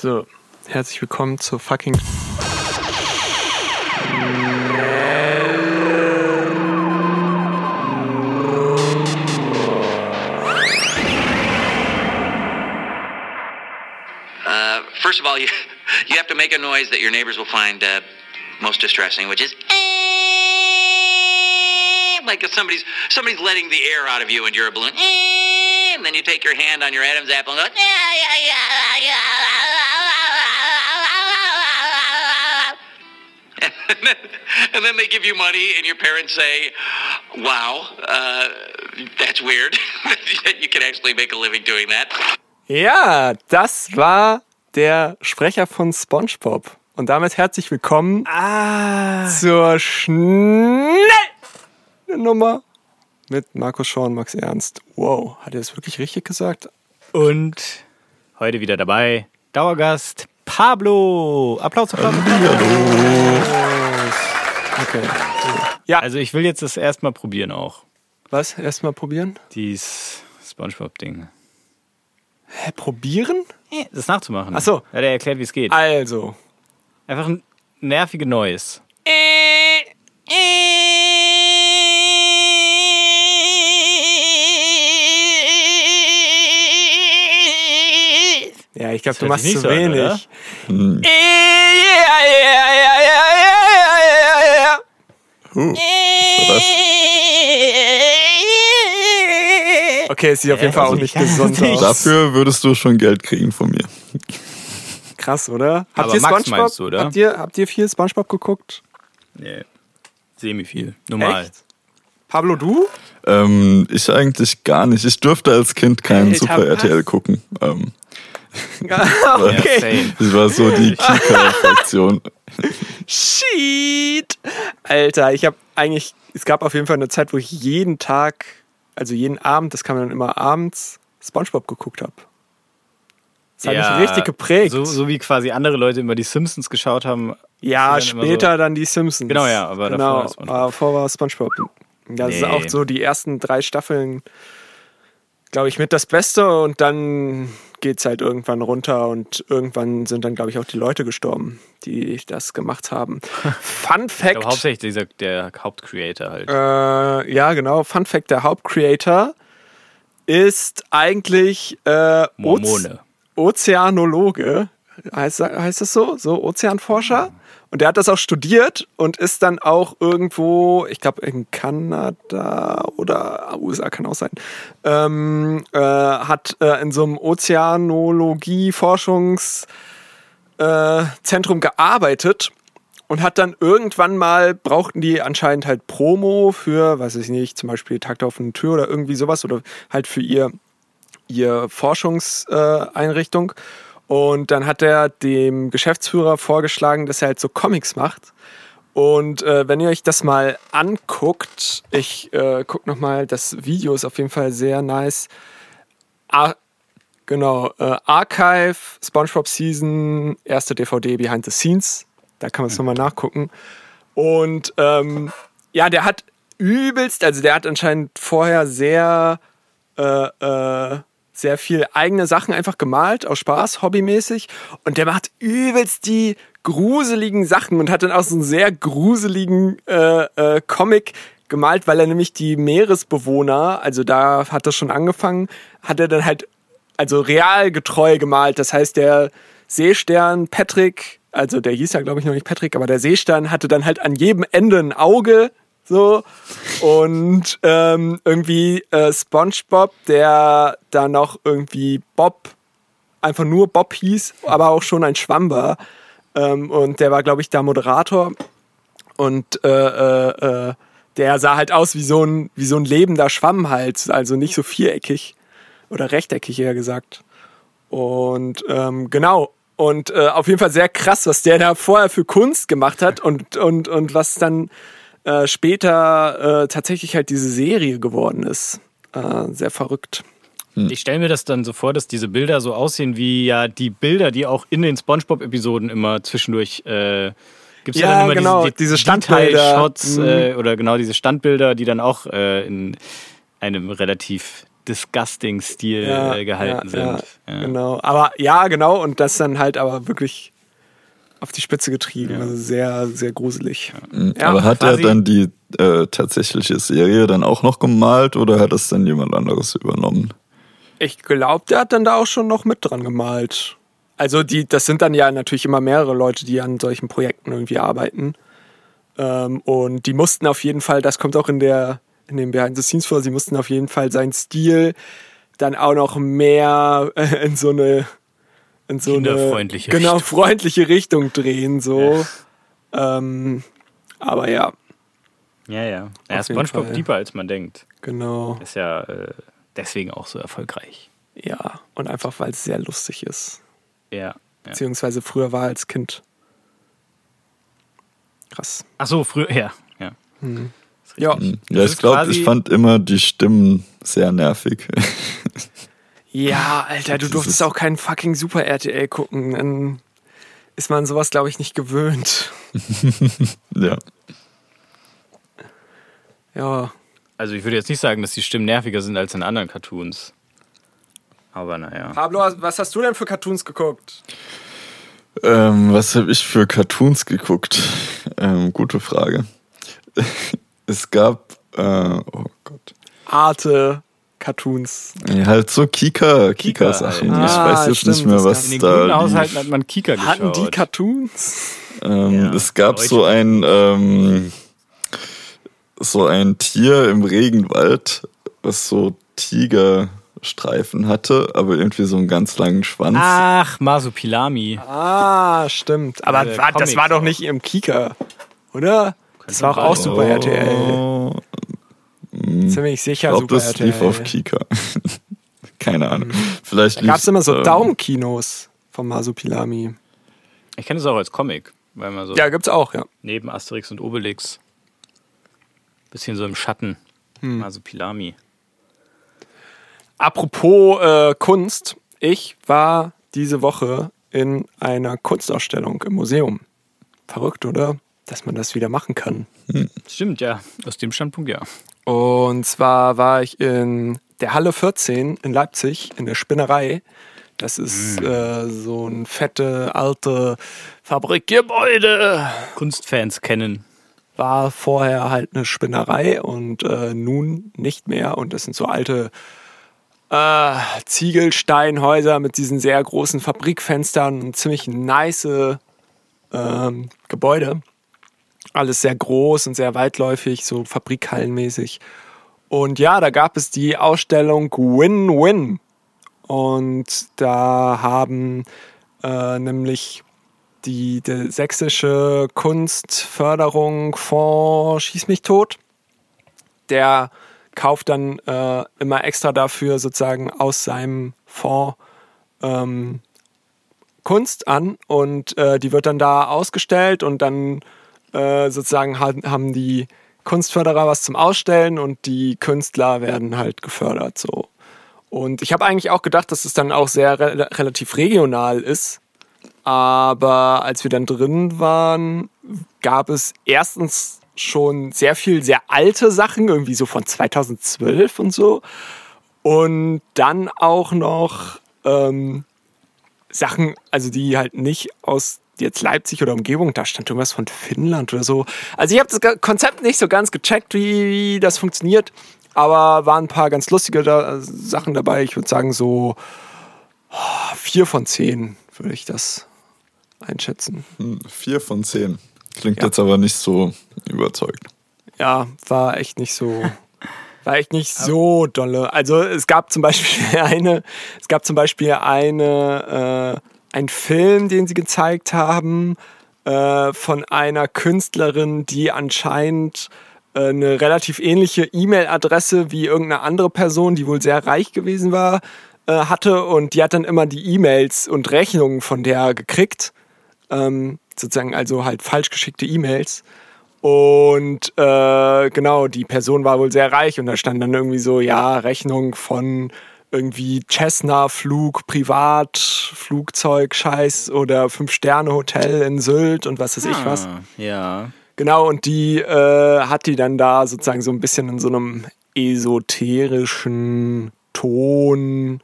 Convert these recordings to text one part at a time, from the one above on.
So, herzlich willkommen zur fucking. Uh, first of all, you you have to make a noise that your neighbors will find uh, most distressing, which is like if somebody's somebody's letting the air out of you and you're a balloon. And then you take your hand on your Adam's apple and go. And then, and then they give you money, and your parents say, "Wow, uh, that's weird. you can actually make a living doing that." Ja, das war der Sprecher von SpongeBob. Und damit herzlich willkommen zur schnellen Nummer mit Markus Schorn und Max Ernst. Wow, hat er das wirklich richtig gesagt? Und heute wieder dabei Dauergast Pablo. Applaus, Applaus, Applaus. Okay. Also ich will jetzt das erstmal probieren auch. Was? Erstmal probieren? Dieses Spongebob-Ding. Hä, probieren? Das nachzumachen. Ach so. Ja, der erklärt, wie es geht. Also. Einfach ein nervige Neues. Ja, ich glaube, du machst zu so an, oder? Okay, es sieht auf jeden Fall auch nicht gesund aus. Dafür würdest du schon Geld kriegen von mir. Krass, oder? Habt Aber ihr Max SpongeBob? meinst du, oder? Habt ihr, habt ihr viel SpongeBob geguckt? Nee. Semi viel. Normal. Echt? Pablo, du? Ähm, ich eigentlich gar nicht. Ich durfte als Kind keinen Super? RTL gucken. Ähm, okay. ich war so die Kika-Fraktion. Shit. Alter, ich habe eigentlich, es gab auf jeden Fall eine Zeit, wo ich jeden Tag, also jeden Abend, das kam dann immer abends, SpongeBob geguckt habe. Das hat Ja, mich richtig geprägt. So, so wie quasi andere Leute immer die Simpsons geschaut haben. ja, dann später so- dann die Simpsons. Genau, ja, aber davor genau, war SpongeBob. aber davor war SpongeBob. Das ist Nee. auch so die ersten drei Staffeln, glaube ich, mit das Beste und dann geht's halt irgendwann runter und irgendwann sind dann, glaube ich, auch die Leute gestorben, die das gemacht haben. Fun Fact. glaube hauptsächlich dieser, der Hauptcreator halt. Äh, ja, genau. Fun Fact: Der Hauptcreator ist eigentlich äh, Mormone. Ozeanologe. Heißt, heißt das so? So Ozeanforscher. Und der hat das auch studiert und ist dann auch irgendwo, ich glaube in Kanada oder USA kann auch sein, ähm, äh, hat äh, in so einem Ozeanologie-Forschungszentrum äh, gearbeitet und hat dann irgendwann mal, brauchten die anscheinend halt Promo für, weiß ich nicht, zum Beispiel Tag der offenen Tür oder irgendwie sowas oder halt für ihr, ihr Forschungseinrichtung. Äh. Und dann hat er dem Geschäftsführer vorgeschlagen, dass er halt so Comics macht. Und äh, wenn ihr euch das mal anguckt, ich äh, guck noch das Video ist auf jeden Fall sehr nice. Ah, genau, äh, Archive, SpongeBob Season, erste DVD Behind the Scenes. Da kann man es nochmal nachgucken. Und ähm, ja, der hat übelst, also der hat anscheinend vorher sehr, äh, äh, sehr viel eigene Sachen einfach gemalt, aus Spaß, hobbymäßig. Und der macht übelst die gruseligen Sachen und hat dann auch so einen sehr gruseligen äh, äh, Comic gemalt, weil er nämlich die Meeresbewohner, also da hat das schon angefangen, hat er dann halt also realgetreu gemalt. Das heißt, der Seestern Patrick, also der hieß ja glaube ich noch nicht Patrick, aber der Seestern hatte dann halt an jedem Ende ein Auge. So. Und ähm, irgendwie äh, SpongeBob, der dann noch irgendwie Bob, einfach nur Bob hieß, aber auch schon ein Schwamm war. Ähm, und der war, glaube ich, da Moderator. Und äh, äh, äh, der sah halt aus wie so ein, wie so ein lebender Schwamm halt, also nicht so viereckig oder rechteckig eher gesagt. Und ähm, genau. Und äh, auf jeden Fall sehr krass, was der da vorher für Kunst gemacht hat und, und, und was dann äh, später äh, tatsächlich halt diese Serie geworden ist. Äh, sehr verrückt. Ich stelle mir das dann so vor, dass diese Bilder so aussehen wie ja die Bilder, die auch in den SpongeBob-Episoden immer zwischendurch äh, gibt es ja, Ja, dann immer genau, diese, diese Standbilder. Detail-Shots Mhm. äh, oder genau diese Standbilder, die dann auch äh, in einem relativ Disgusting-Stil Ja, äh, gehalten ja, sind. Ja, Ja. Genau. Aber ja, genau. Und das dann halt aber wirklich auf die Spitze getrieben. Also sehr, sehr gruselig. Ja, Aber hat er dann die äh, tatsächliche Serie dann auch noch gemalt oder hat das dann jemand anderes übernommen? Ich glaube, der hat dann da auch schon noch mit dran gemalt. Also die, das sind dann ja natürlich immer mehrere Leute, die an solchen Projekten irgendwie arbeiten. Ähm, und die mussten auf jeden Fall, das kommt auch in der in dem Behind the Scenes vor, sie mussten auf jeden Fall seinen Stil dann auch noch mehr in so eine in so eine genau freundliche Richtung drehen so. Ähm, aber ja, Ja, ja. ja Auf jeden SpongeBob Fall. deeper als man denkt. genau. Ist ja äh, deswegen auch so erfolgreich. Ja, und einfach weil es sehr lustig ist. Ja. ja. Beziehungsweise früher war als Kind. Krass. Ach so, früher, ja. ja. Ist Ja. Ja, ich ist glaube, ich fand immer die Stimmen sehr nervig. Ja, Alter, du durftest auch keinen fucking Super RTL gucken. Dann ist man sowas, glaube ich, nicht gewöhnt. ja. Ja. Also ich würde jetzt nicht sagen, dass die Stimmen nerviger sind als in anderen Cartoons. Aber naja. Pablo, was hast du denn für Cartoons geguckt? Ähm, was habe ich für Cartoons geguckt? Ähm, gute Frage. es gab, äh, oh Gott. Arte Cartoons. Ja, halt so Kika, Kika Kika-Sachen. halt. ich Ah, weiß jetzt stimmt, nicht mehr, was In den da lief. Haushalten hat man Kika geschaut. Hatten die Cartoons? Ähm, Ja, es gab so ein ähm, so ein Tier im Regenwald, was so Tigerstreifen hatte, aber irgendwie so einen ganz langen Schwanz. Ach, Masupilami. Ah, stimmt. Aber der war, das war doch nicht im Kika, oder? Das war auch, auch Super RTL. Oh, Ziemlich ich sicher glaube, Super das RTL. lief auf Kika. Keine Ahnung. Vielleicht Da gab es immer so ähm, Daumenkinos vom Masupilami. Ich kenne es auch als Comic, weil man so Ja, gibt's auch, ja. neben Asterix und Obelix bisschen so im Schatten. Hm. Masupilami. Apropos äh, Kunst, ich war diese Woche in einer Kunstausstellung im Museum. Verrückt, oder? Dass man das wieder machen kann. Stimmt, ja. Aus dem Standpunkt ja. Und zwar war ich in der Halle 14 in Leipzig in der Spinnerei. Das ist äh, so ein fette, alte Fabrikgebäude. Kunstfans kennen. War vorher halt eine Spinnerei und äh, nun nicht mehr. Und das sind so alte äh, Ziegelsteinhäuser mit diesen sehr großen Fabrikfenstern und ziemlich nice ähm, Gebäude. Alles sehr groß und sehr weitläufig, so fabrikhallenmäßig. Und ja, da gab es die Ausstellung Win-Win. Und da haben äh, nämlich die, der sächsische Kunstförderung Fonds Schieß mich tot. Der kauft dann äh, immer extra dafür sozusagen aus seinem Fonds ähm, Kunst an und äh, die wird dann da ausgestellt und dann äh, sozusagen ha- haben die Kunstförderer was zum Ausstellen und die Künstler werden halt gefördert so. Und ich habe eigentlich auch gedacht, dass es dann auch sehr re relativ regional ist. Aber als wir dann drin waren, gab es erstens schon sehr viel sehr alte Sachen, irgendwie so von 2012 und so. Und dann auch noch ähm, Sachen, also die halt nicht aus jetzt Leipzig oder Umgebung, da stand irgendwas von Finnland oder so. Also ich habe das Konzept nicht so ganz gecheckt, wie, wie das funktioniert, aber waren ein paar ganz lustige da, Sachen dabei. Ich würde sagen so oh, vier von zehn würde ich das einschätzen. hm, Vier von zehn. Klingt Ja. jetzt aber nicht so überzeugt. Ja, war echt nicht so. War echt nicht so dolle. Also es gab zum Beispiel eine, es gab zum Beispiel eine, äh, einen Film, den sie gezeigt haben, äh, von einer Künstlerin, die anscheinend äh, eine relativ ähnliche E-Mail-Adresse wie irgendeine andere Person, die wohl sehr reich gewesen war, äh, hatte und die hat dann immer die E-Mails und Rechnungen von der gekriegt. Ähm, sozusagen also halt falsch geschickte E-Mails. Und äh, genau, die Person war wohl sehr reich und da stand dann irgendwie so, ja, Rechnung von irgendwie Cessna-Flug, Privatflugzeug, Scheiß oder Fünf-Sterne-Hotel in Sylt und was weiß ich was. Ah, ja. Genau, und die äh, hat die dann da sozusagen so ein bisschen in so einem esoterischen Ton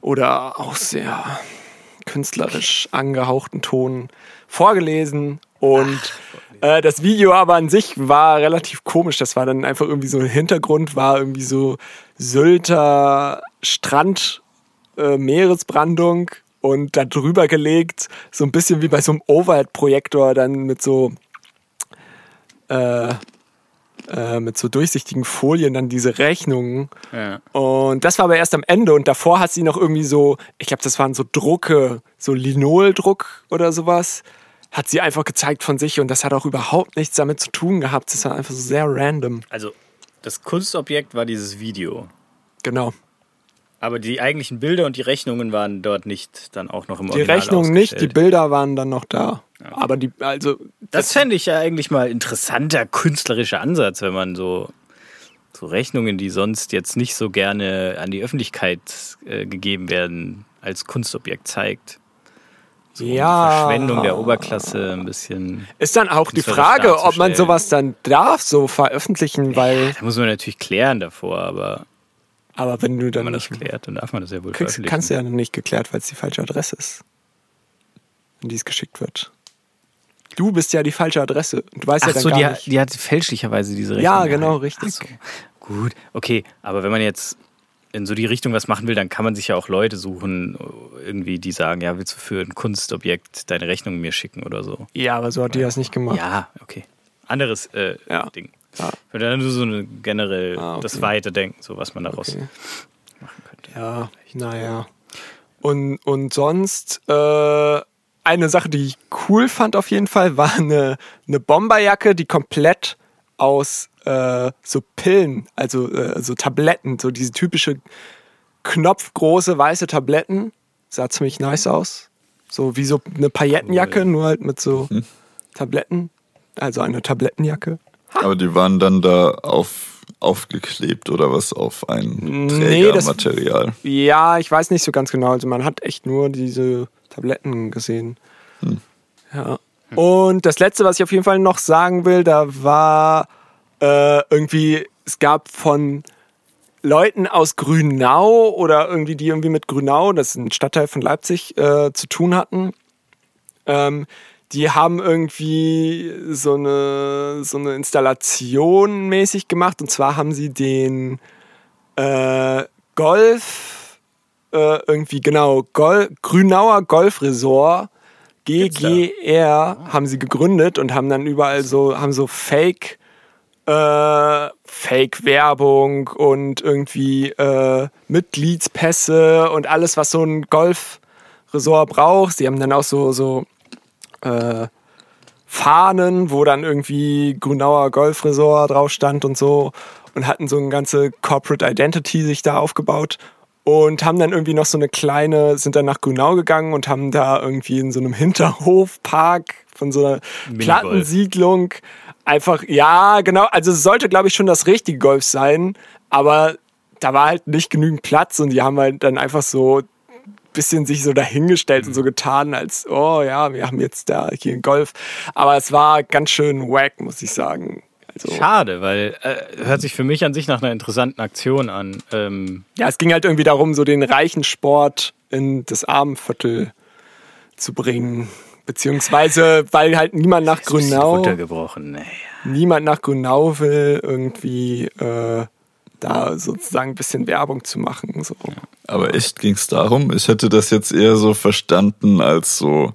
oder auch sehr künstlerisch angehauchten Ton vorgelesen und äh, das Video aber an sich war relativ komisch. Das war dann einfach irgendwie so ein Hintergrund, war irgendwie so Sylter Strand, äh, Meeresbrandung und da drüber gelegt, so ein bisschen wie bei so einem Overhead-Projektor, dann mit so äh, äh, mit so durchsichtigen Folien dann diese Rechnungen. Ja. Und das war aber erst am Ende und davor hat sie noch irgendwie so, ich glaube, das waren so Drucke, so Linoldruck oder sowas, hat sie einfach gezeigt von sich und das hat auch überhaupt nichts damit zu tun gehabt. Das war einfach so sehr random. Also, das Kunstobjekt war dieses Video. Genau. Aber die eigentlichen Bilder und die Rechnungen waren dort nicht dann auch noch im Die Original Rechnung nicht, die. Bilder waren dann noch da. Aber die, also, Das fände ich ja eigentlich mal interessanter künstlerischer Ansatz, wenn man so, so Rechnungen, die sonst jetzt nicht so gerne an die Öffentlichkeit äh, gegeben werden, als Kunstobjekt zeigt. So Ja. Verschwendung der Oberklasse ein bisschen. ist dann auch die Frage, ob man sowas dann darf, so veröffentlichen, weil, Da muss man natürlich klären davor, aber aber wenn du wenn dann man das klärt, dann darf man das ja wohl kriegst, veröffentlichen. kannst du ja noch nicht geklärt, weil es die falsche Adresse ist, in die es geschickt wird. Du bist ja die falsche Adresse. Und du weißt Ach ja dann so, gar die, nicht. hat- die hat fälschlicherweise diese Rechnung. Ja, genau, richtig. So. Gut, okay. Aber wenn man jetzt in so die Richtung was machen will, dann kann man sich ja auch Leute suchen, irgendwie, die sagen, ja, willst du für ein Kunstobjekt deine Rechnung mir schicken oder so. Ja, aber so hat die das nicht gemacht. Ja, okay. Anderes äh, Ja. Ding. Ja. Dann nur so eine generell Ah, okay. das Weiterdenken, so was man daraus Okay. machen könnte. Ja, naja. Und, und sonst, äh, eine Sache, die ich cool fand auf jeden Fall, war eine, eine Bomberjacke, die komplett aus äh, so Pillen, also äh, so Tabletten, so diese typische knopfgroße weiße Tabletten, sah ziemlich nice aus. So wie so eine Paillettenjacke, nur halt mit so Tabletten. Also eine Tablettenjacke. Aber die waren dann da auf, aufgeklebt oder was auf ein Nee, das- Trägermaterial. Ja, ich weiß nicht so ganz genau. Also man hat echt nur diese Tabletten gesehen. Ja. Und das letzte, was ich auf jeden Fall noch sagen will, da war äh, irgendwie, es gab von Leuten aus Grünau oder irgendwie, die irgendwie mit Grünau, das ist ein Stadtteil von Leipzig, äh, zu tun hatten. Ähm, die haben irgendwie so eine, so eine Installation mäßig gemacht. Und zwar haben sie den äh, Golf, äh, irgendwie genau, Gol Grünauer Golf GGR, haben sie gegründet und haben dann überall so, haben so Fake, äh, Fake-Werbung und irgendwie äh, Mitgliedspässe und alles, was so ein Golfresort braucht. Sie haben dann auch so, so äh, Fahnen, wo dann irgendwie Grünauer Golfresort drauf stand und so und hatten so eine ganze Corporate Identity sich da aufgebaut und haben dann irgendwie noch so eine kleine, sind dann nach Grünau gegangen und haben da irgendwie in so einem Hinterhofpark von so einer. Plattensiedlung einfach, ja, genau, also es sollte glaube ich schon das richtige Golf sein, aber da war halt nicht genügend Platz und die haben halt dann einfach so bisschen sich so dahingestellt und so getan, als, oh ja, wir haben jetzt da hier einen Golf. Aber es war ganz schön wack, muss ich sagen. Also, Schade, weil äh, hört sich für mich an sich nach einer interessanten Aktion an. Ähm, ja, es ging halt irgendwie darum, so den reichen Sport in das Armenviertel zu bringen. Beziehungsweise, weil halt niemand nach Grünau, runtergebrochen. Naja. niemand nach Grünau will, irgendwie äh, da sozusagen ein bisschen Werbung zu machen. So. Aber echt ging es darum? Ich hätte das jetzt eher so verstanden als so,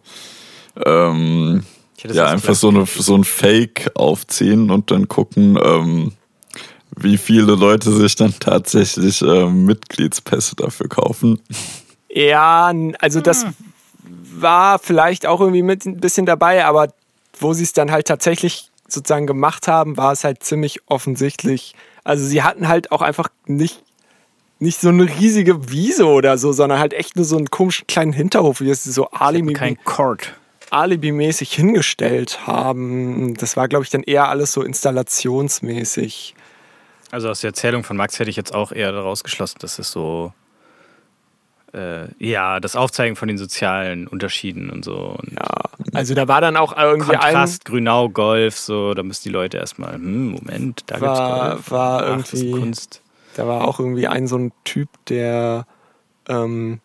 ähm, ja, einfach so, eine, so ein Fake aufziehen und dann gucken, ähm, wie viele Leute sich dann tatsächlich ähm, Mitgliedspässe dafür kaufen. Ja, also das war vielleicht auch irgendwie mit ein bisschen dabei, aber wo sie es dann halt tatsächlich sozusagen gemacht haben, war es halt ziemlich offensichtlich. Also sie hatten halt auch einfach nicht, nicht so eine riesige Wiese oder so, sondern halt echt nur so einen komischen kleinen Hinterhof, wie sie es so Alibi, Kein Court. Alibi-mäßig hingestellt haben. Das war, glaube ich, dann eher alles so installationsmäßig. Also aus der Erzählung von Max hätte ich jetzt auch eher daraus geschlossen, dass es so, äh, ja, das Aufzeigen von den sozialen Unterschieden und so. Und Ja, also da war dann auch irgendwie ein, Kontrast, Grünau, Golf, so, da müssen die Leute erstmal, hm, Moment, da gibt's War- Golf. war Ach, irgendwie- Kunst. Da war auch irgendwie ein so ein Typ, der ähm,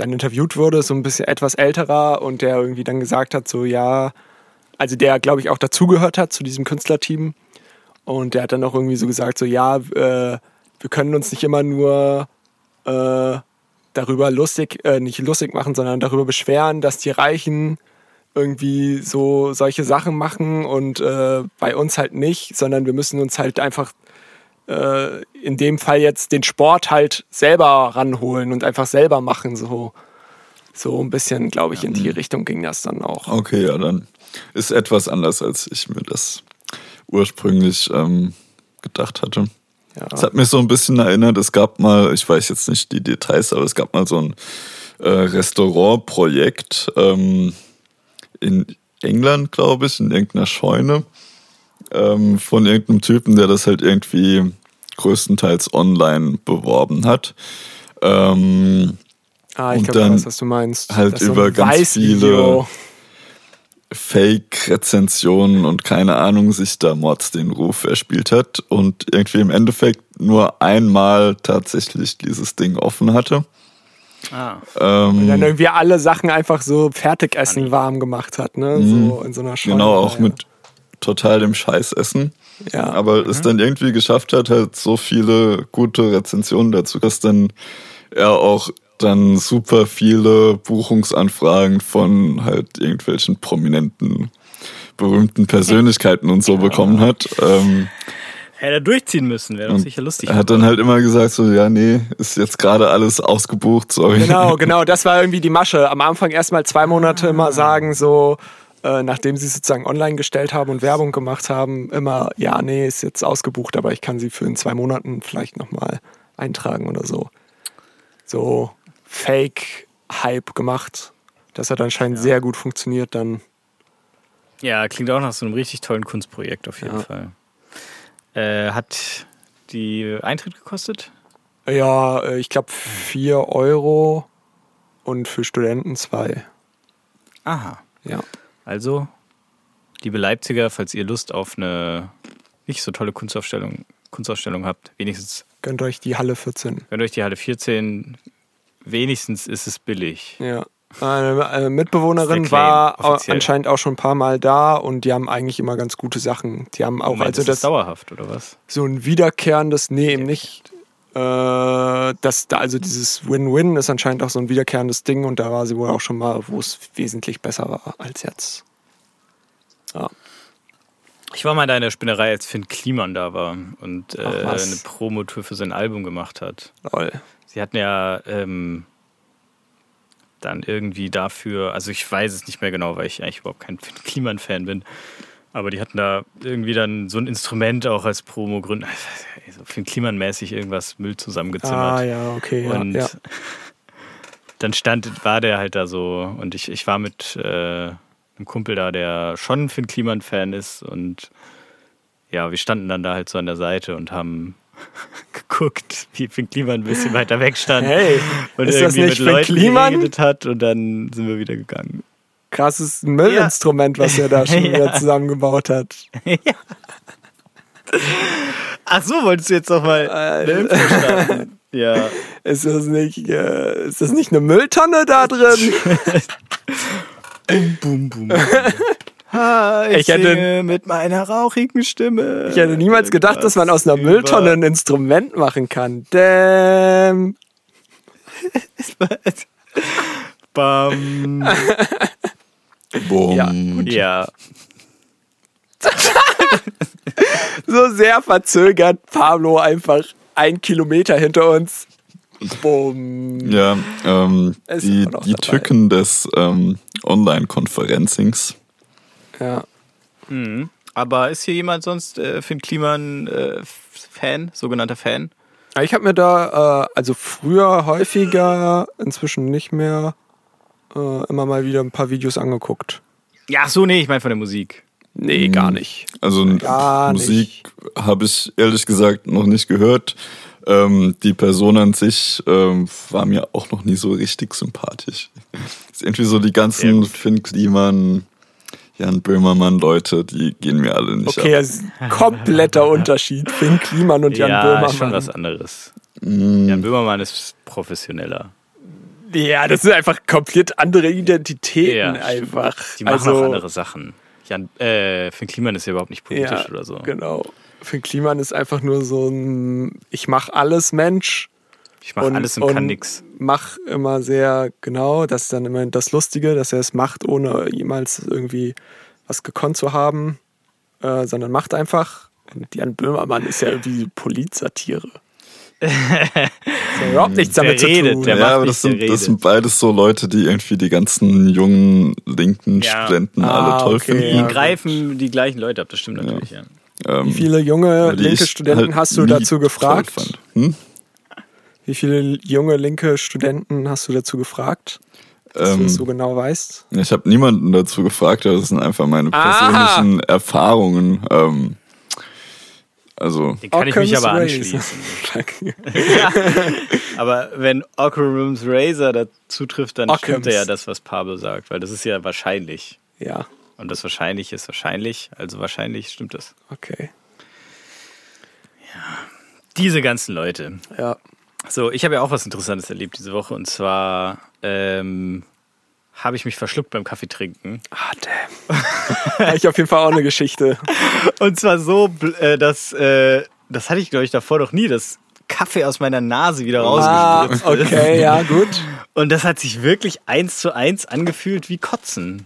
dann interviewt wurde, so ein bisschen etwas älterer und der irgendwie dann gesagt hat, so ja, also der glaube ich auch dazugehört hat zu diesem Künstlerteam. Und der hat dann auch irgendwie so gesagt, so ja, äh, wir können uns nicht immer nur äh, darüber lustig, äh, nicht lustig machen, sondern darüber beschweren, dass die Reichen irgendwie so solche Sachen machen und äh, bei uns halt nicht, sondern wir müssen uns halt einfach äh, in dem Fall jetzt den Sport halt selber ranholen und einfach selber machen. So, so ein bisschen, glaube ich, in die Richtung ging das dann auch. Okay, ja, dann ist etwas anders, als ich mir das ursprünglich ähm, gedacht hatte. Ja. Es hat mich so ein bisschen erinnert, es gab mal, ich weiß jetzt nicht die Details, aber es gab mal so ein äh, Restaurantprojekt ähm, in England, glaube ich, in irgendeiner Scheune ähm, von irgendeinem Typen, der das halt irgendwie größtenteils online beworben hat. Ähm, Ah, ich Und glaube, ich dann weiß, was du meinst. halt Das über ganz Weißvideo. Fake-Rezensionen und keine Ahnung sich da Mords den Ruf erspielt hat und irgendwie im Endeffekt nur einmal tatsächlich dieses Ding offen hatte. Ah. Und dann Ähm, irgendwie alle Sachen einfach so Fertigessen warm gemacht hat, ne? So in so einer Scheune. genau, auch ja. mit total dem Scheißessen. Ja. Aber es dann irgendwie geschafft hat, halt so viele gute Rezensionen dazu, dass dann er auch dann super viele Buchungsanfragen von halt irgendwelchen prominenten, berühmten Persönlichkeiten und so bekommen hat. Ähm, Hätte er durchziehen müssen, wäre doch sicher lustig. er hat dann halt immer gesagt so, ja, nee, ist jetzt gerade alles ausgebucht, sorry. Genau, genau, das war irgendwie die Masche. Am Anfang erstmal zwei Monate immer sagen, so, äh, nachdem sie sozusagen online gestellt haben und Werbung gemacht haben, immer, ja, nee, ist jetzt ausgebucht, aber ich kann sie für in zwei Monaten vielleicht nochmal eintragen oder so. So Fake-Hype gemacht. Das hat anscheinend sehr gut funktioniert dann. Ja, klingt auch nach so einem richtig tollen Kunstprojekt auf jeden Ja. Fall. Äh, hat die Eintritt gekostet? Ja, äh, ich glaube 4 Euro und für Studenten 2. Aha. Ja. Also, liebe Leipziger, falls ihr Lust auf eine nicht so tolle Kunstausstellung, Kunstausstellung habt, wenigstens Gönnt euch die Halle 14. gönnt euch die Halle 14. Wenigstens ist es billig. Ja. Eine äh, Mitbewohnerin war offiziell. anscheinend auch schon ein paar Mal da und die haben eigentlich immer ganz gute Sachen. Die haben auch, Moment, also ist das dauerhaft, oder was? so ein wiederkehrendes, nee, eben nicht. Äh, das da, also dieses Win-Win ist anscheinend auch so ein wiederkehrendes Ding und da war sie wohl auch schon mal, wo es wesentlich besser war als jetzt. Ja. Ich war mal da in der Spinnerei, als Finn Kliman da war und äh, Ach, eine Promotour für sein Album gemacht hat. Lol. Sie hatten ja ähm, dann irgendwie dafür, also ich weiß es nicht mehr genau, weil ich eigentlich überhaupt kein Finn Kliman-Fan bin, aber die hatten da irgendwie dann so ein Instrument auch als Promo gründen, also Finn Kliman-mäßig irgendwas Müll zusammengezimmert. Ah ja, okay, ja. und ja. dann stand, war der halt da so und ich, ich war mit äh, einem Kumpel da, der schon Finn Kliman-Fan ist und ja, wir standen dann da halt so an der Seite und haben geguckt, wie Finn Kliman ein bisschen weiter weg stand Hey, und irgendwie nicht mit Finn Leuten Kliman? geredet hat und dann sind wir wieder gegangen. Krasses Müllinstrument, was er da schon Ja. wieder zusammengebaut hat. Ach so, wolltest du jetzt noch mal eine Info starten? Ja. Ist das nicht, äh, ist das nicht eine Mülltonne da drin? Boom, boom. Ha, ich, Ich hätte- mit meiner rauchigen Stimme. Ich hätte niemals gedacht, dass man aus einer Mülltonne ein Instrument machen kann. Damn. Bam. Boom. Ja, Ja. So sehr verzögert Pablo einfach ein Kilometer hinter uns. Bumm. Ja, ähm, Ist die, die. Tücken des ähm, Online-Konferenzings. Ja. Mhm. Aber ist hier jemand sonst äh, Finn Kliman äh, Fan, sogenannter Fan? Ich habe mir da, äh, also früher häufiger, inzwischen nicht mehr, äh, immer mal wieder ein paar Videos angeguckt. Ja, ach so, nee, ich meine von der Musik. Nee, gar nicht. Also Gar Musik habe ich ehrlich gesagt noch nicht gehört. Ähm, die Person an sich ähm, war mir auch noch nie so richtig sympathisch. Ist irgendwie so die ganzen. Finn Kliman Jan Böhmermann Leute, die gehen mir alle nicht Okay, ab. ein kompletter Unterschied. Finn Kliman und Jan ja, Böhmermann. ist schon was anderes. Mm. Jan Böhmermann ist professioneller. Ja, das sind einfach komplett andere Identitäten Ja, einfach. Die machen also, auch andere Sachen. Jan, äh, Finn Kliman ist ja überhaupt nicht politisch ja, oder so. Genau. Finn Kliman ist einfach nur so ein Ich mach alles Mensch. Ich mache alles und, kann nix. Mach immer sehr genau, das ist dann immer das Lustige, dass er es macht, ohne jemals irgendwie was gekonnt zu haben, äh, sondern macht einfach. Und Jan Böhmermann ist ja irgendwie Politsatire. das überhaupt nichts Der damit redet, zu tun. der ja, aber das sind, das sind beides so Leute, die irgendwie die ganzen jungen linken Ja. Studenten Ah, alle toll okay, finden. Die Ja, greifen die gleichen Leute ab, das stimmt natürlich, ja. Ähm, Wie viele junge linke Studenten halt hast du dazu gefragt? fand. Hm? Wie viele junge linke Studenten hast du dazu gefragt? Dass du Ähm, es so genau weißt? Ich habe niemanden dazu gefragt, aber das sind einfach meine Aha. persönlichen Erfahrungen. Ähm, also, Den kann ich mich Occam's aber Razor. anschließen. Aber wenn Occam's Razor dazu trifft, dann stimmt Occam's. ja das, was Pablo sagt, weil das ist ja wahrscheinlich. ja, Und das wahrscheinlich ist wahrscheinlich, also wahrscheinlich stimmt das. okay. Diese ganzen Leute. Ja. So, ich habe ja auch was Interessantes erlebt diese Woche und zwar ähm, habe ich mich verschluckt beim Kaffee trinken. Ah, damn. Habe ich auf jeden Fall auch eine Geschichte. Und zwar so, äh, dass, äh, das hatte ich glaube ich davor noch nie, dass Kaffee aus meiner Nase wieder Ah, rausgespritzt ist. okay, ja, gut. Und das hat sich wirklich eins zu eins angefühlt wie Kotzen.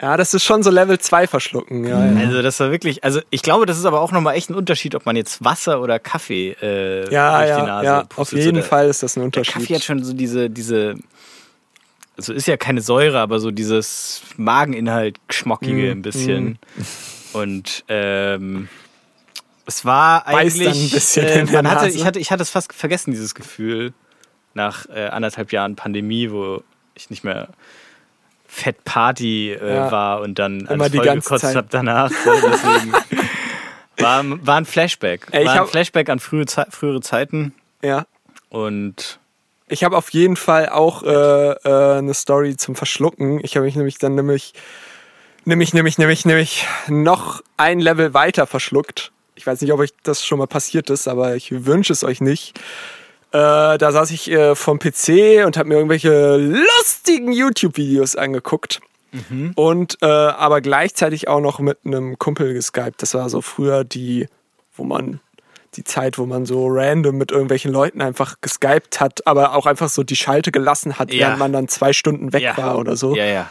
Ja, das ist schon so Level 2 verschlucken. Ja, ja. Also das war wirklich, also ich glaube, das ist aber auch nochmal echt ein Unterschied, ob man jetzt Wasser oder Kaffee äh, Ja, durch ja, die Nase ja, pustet. auf jeden der, Fall ist das ein Der Unterschied. Kaffee hat schon so diese, diese, also ist ja keine Säure, aber so dieses Mageninhalt geschmockige Mm, ein bisschen. Und ähm, es war eigentlich, ein bisschen äh, man hatte, ich hatte, ich hatte es fast vergessen, dieses Gefühl nach äh, anderthalb Jahren Pandemie, wo ich nicht mehr Fett Party äh, Ja. war und dann alles vollgekotzt Zeit. habe danach. So, deswegen war, war ein Flashback. Ey, war ein Flashback an frühe, frühere Zeiten ja. und Ich habe auf jeden Fall auch äh, äh, eine Story zum Verschlucken. Ich habe mich nämlich dann nämlich, nämlich, nämlich, nämlich, nämlich noch ein Level weiter verschluckt. Ich weiß nicht, ob euch das schon mal passiert ist, aber ich wünsche es euch nicht. Äh, da saß ich äh, vom PC und habe mir irgendwelche lustigen YouTube-Videos angeguckt. Und äh, aber gleichzeitig auch noch mit einem Kumpel geskypt. Das war so früher die, wo man die Zeit, wo man so random mit irgendwelchen Leuten einfach geskypt hat, aber auch einfach so die Schalte gelassen hat, Ja. während man dann zwei Stunden weg ja. war oder so. Ja, ja.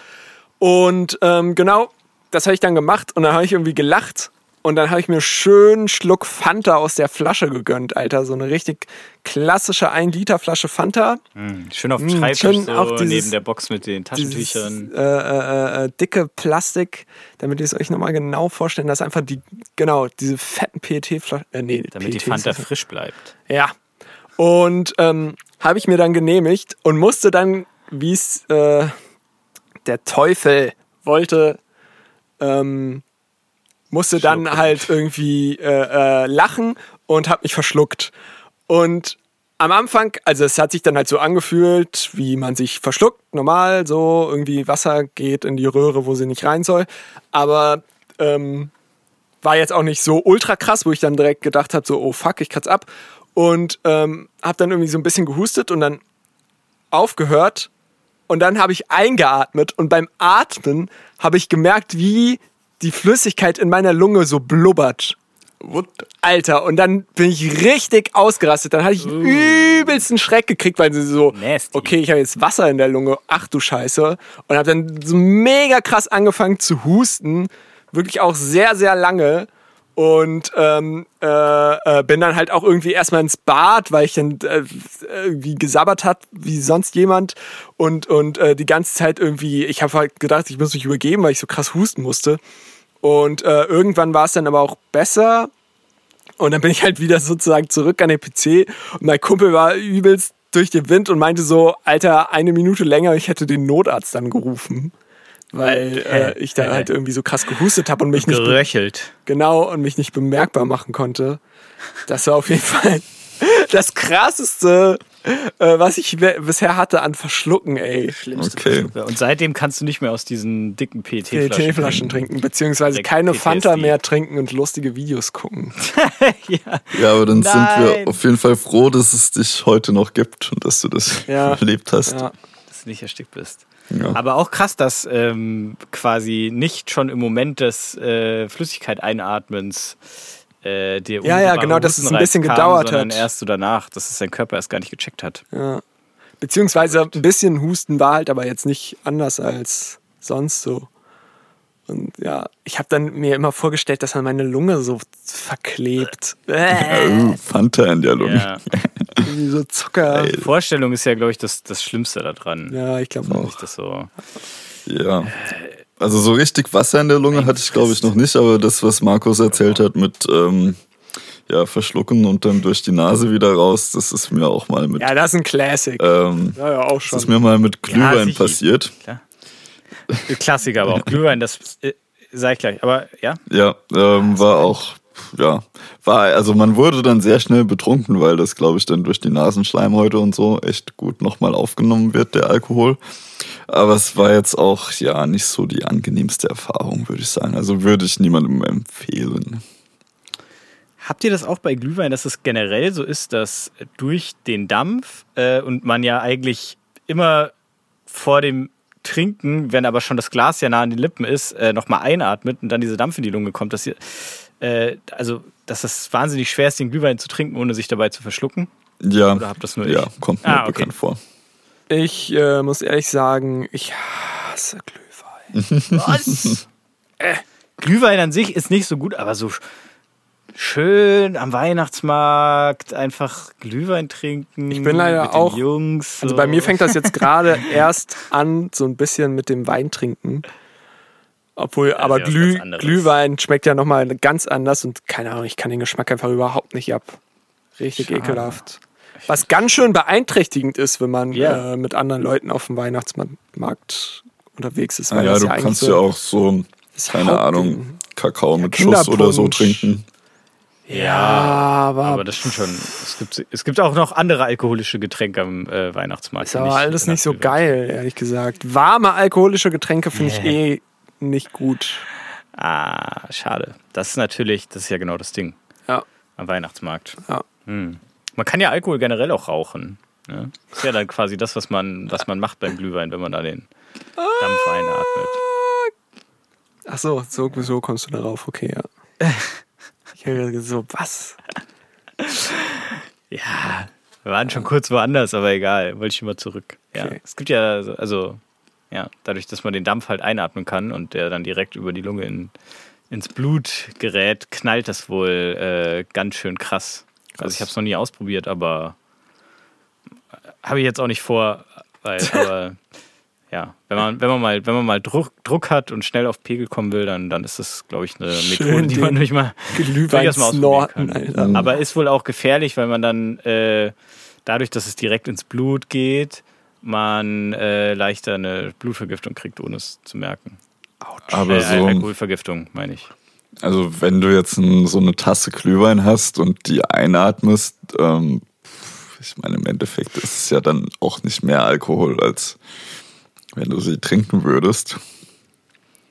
Und ähm, genau, das habe ich dann gemacht und dann habe ich irgendwie gelacht und dann habe ich mir schön einen Schluck Fanta aus der Flasche gegönnt, Alter. So eine richtig klassische 1 Liter Flasche Fanta. Hm, Schön auf dem Mm, Schreibtisch, schön so auch dieses- neben der Box mit den Dieses Taschentüchern. äh, äh, äh, dicke Plastik, damit ihr es euch nochmal genau vorstellen, dass einfach die, genau, diese fetten PET-Flaschen, äh, nee, damit die PET Fanta ist das- frisch bleibt. Ja. Und ähm, habe ich mir dann genehmigt und musste dann, wie es äh, der Teufel wollte, ähm, musste dann Schlucken. halt irgendwie äh, äh, lachen und habe mich verschluckt. Und am Anfang, also es hat sich dann halt so angefühlt, wie man sich verschluckt, normal, so irgendwie Wasser geht in die Röhre, wo sie nicht rein soll. Aber ähm, war jetzt auch nicht so ultra krass, wo ich dann direkt gedacht habe, so, oh fuck, ich kratz ab. Und ähm, habe dann irgendwie so ein bisschen gehustet und dann aufgehört. Und dann habe ich eingeatmet und beim Atmen habe ich gemerkt, wie die Flüssigkeit in meiner Lunge so blubbert. what? Alter, und dann bin ich richtig ausgerastet. Dann hatte ich einen übelsten Schreck gekriegt, weil sie so, Nasty. okay, ich habe jetzt Wasser in der Lunge, ach du Scheiße. Und habe dann so mega krass angefangen zu husten. Wirklich auch sehr, sehr lange. Und ähm, äh, äh, bin dann halt auch irgendwie erstmal ins Bad, weil ich dann äh, irgendwie gesabbert hat, wie sonst jemand. Und, und äh, die ganze Zeit irgendwie, ich habe halt gedacht, ich muss mich übergeben, weil ich so krass husten musste. Und äh, irgendwann war es dann aber auch besser. Und dann bin ich halt wieder sozusagen zurück an den PC. Und mein Kumpel war übelst durch den Wind und meinte so, Alter, eine Minute länger, ich hätte den Notarzt dann gerufen. Weil äh, ich da äh, halt irgendwie so krass gehustet habe und mich nicht Geröchelt. genau und mich nicht bemerkbar machen konnte. Das war auf jeden Fall das krasseste äh, was ich bisher hatte an Verschlucken, ey. Schlimmste Okay. Verschlucker. Und seitdem kannst du nicht mehr aus diesen dicken PET-Flaschen PET-Flaschen trinken, beziehungsweise Direkt keine PTSD. Fanta mehr trinken und lustige Videos gucken. ja. Ja, aber dann sind Nein. wir auf jeden Fall froh, dass es dich heute noch gibt und dass du das Ja. erlebt hast. Ja. dass du nicht erstickt bist. Ja. Aber auch krass, dass ähm, quasi nicht schon im Moment des äh, Flüssigkeit einatmens äh, dir Ja, ja, genau, dass es ein bisschen kam, gedauert sondern hat. erst so danach, dass es dein Körper erst gar nicht gecheckt hat. Ja. Beziehungsweise ein bisschen Husten war halt aber jetzt nicht anders als sonst so. Und ja, ich habe dann mir immer vorgestellt, dass man meine Lunge so verklebt. Äh, Fanta in der Lunge. Ja. wie so Zucker. Die Vorstellung ist ja, glaube ich, das, das Schlimmste daran. Ja, ich glaube auch. das so. Ja. Also so richtig Wasser in der Lunge hatte ich, glaube ich, noch nicht, aber das, was Markus erzählt hat mit ähm, ja, verschlucken und dann durch die Nase wieder raus, das ist mir auch mal mit Ja, das ist ein Classic. ähm, ja, ja, auch das schon. ist mir mal mit Glühwein sicher. passiert. Klar. Klassiker, aber auch Glühwein, das äh, ich gleich. Aber ja, Ja, ähm, war auch, ja, war, also man wurde dann sehr schnell betrunken, weil das, glaube ich, dann durch die Nasenschleimhäute und so echt gut nochmal aufgenommen wird, der Alkohol. Aber es war jetzt auch, ja, nicht so die angenehmste Erfahrung, würde ich sagen. Also würde ich niemandem empfehlen. Habt ihr das auch bei Glühwein, dass es generell so ist, dass durch den Dampf äh, und man ja eigentlich immer vor dem Trinken, wenn aber schon das Glas ja nah an den Lippen ist, äh, nochmal einatmet und dann dieser Dampf in die Lunge kommt, dass ihr, äh, also dass es wahnsinnig schwer ist, den Glühwein zu trinken, ohne sich dabei zu verschlucken? Ja, Oder habt das nur ja, ich? kommt mir Ah, okay. bekannt vor. Ich äh, muss ehrlich sagen, ich hasse Glühwein. Was? äh, Glühwein an sich ist nicht so gut, aber so sch- schön am Weihnachtsmarkt einfach Glühwein trinken. Ich bin leider mit den auch- Jungs. Also so. bei mir fängt das jetzt gerade erst an, so ein bisschen mit dem Wein trinken. Obwohl, aber ja was Glüh. Glühwein schmeckt ja nochmal ganz anders und keine Ahnung, ich kann den Geschmack einfach überhaupt nicht ab. Richtig Schade. ekelhaft. Was ganz schön beeinträchtigend ist, wenn man Ja. äh, mit anderen Leuten auf dem Weihnachtsmarkt unterwegs ist. Ah, weil ja, das du eigentlich kannst so ja auch so, keine Ahnung, Kakao mit Schuss oder so trinken. Ja, aber, Aber das stimmt schon. Es gibt, es gibt auch noch andere alkoholische Getränke am äh, Weihnachtsmarkt. ist aber nicht alles nicht so geil, ehrlich gesagt. Warme alkoholische Getränke finde ich eh nicht gut. Ah, schade. Das ist natürlich, das ist ja genau das Ding Ja, am Weihnachtsmarkt. ja. Hm. Man kann ja Alkohol generell auch rauchen. Ne? Ist ja dann quasi das, was man, was man macht beim Glühwein, wenn man da den Dampf einatmet. Ach so, so, so kommst du darauf, okay, ja. Ich habe gesagt, so, was? Ja, wir waren schon kurz woanders, aber egal, wollte ich immer zurück. Ja, Okay. es gibt ja, so- also, ja, dadurch, dass man den Dampf halt einatmen kann und der dann direkt über die Lunge in, ins Blut gerät, knallt das wohl äh, ganz schön krass. Also ich habe es noch nie ausprobiert, aber habe ich jetzt auch nicht vor, weil, aber ja, wenn man, wenn man mal, wenn man mal Druck, Druck hat und schnell auf Pegel kommen will, dann, dann ist das, glaube ich, eine Schön Methode, die man durch mal mal ausprobieren kann. Aber ist wohl auch gefährlich, weil man dann äh, dadurch, dass es direkt ins Blut geht, man äh, leichter eine Blutvergiftung kriegt, ohne es zu merken. Aber äh, so, Alkoholvergiftung, meine ich. also wenn du jetzt ein, so eine Tasse Glühwein hast und die einatmest, ähm, ich meine, im Endeffekt ist es ja dann auch nicht mehr Alkohol, als wenn du sie trinken würdest.